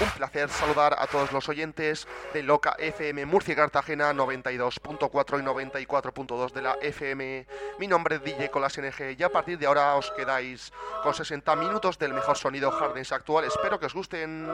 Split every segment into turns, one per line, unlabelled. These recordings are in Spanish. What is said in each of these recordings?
un placer saludar a todos los oyentes de Loca FM Murcia Cartagena 92.4 y 94.2 de la FM. Mi nombre es DJ Colas NG y a partir de ahora os quedáis con 60 minutos del mejor sonido Hardens actual. Espero que os gusten.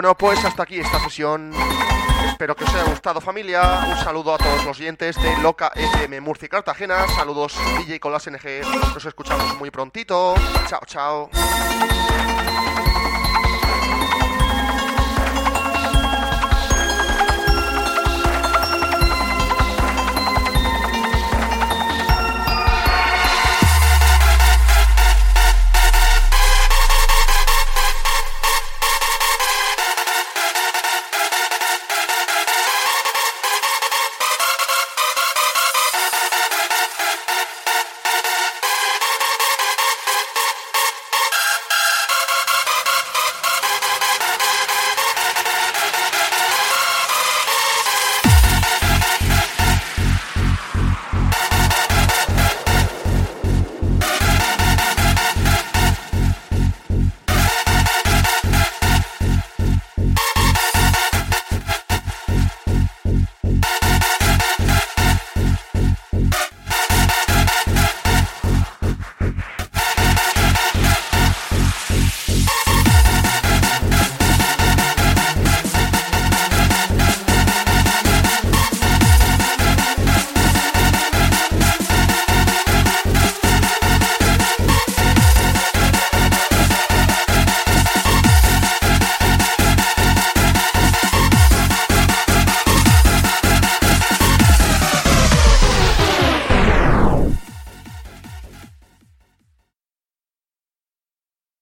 Bueno, pues hasta aquí esta sesión. Espero que os haya gustado familia. Un saludo a todos los oyentes de Loca FM Murcia y Cartagena. Saludos DJ con las NG. Nos escuchamos muy prontito. Chao, chao.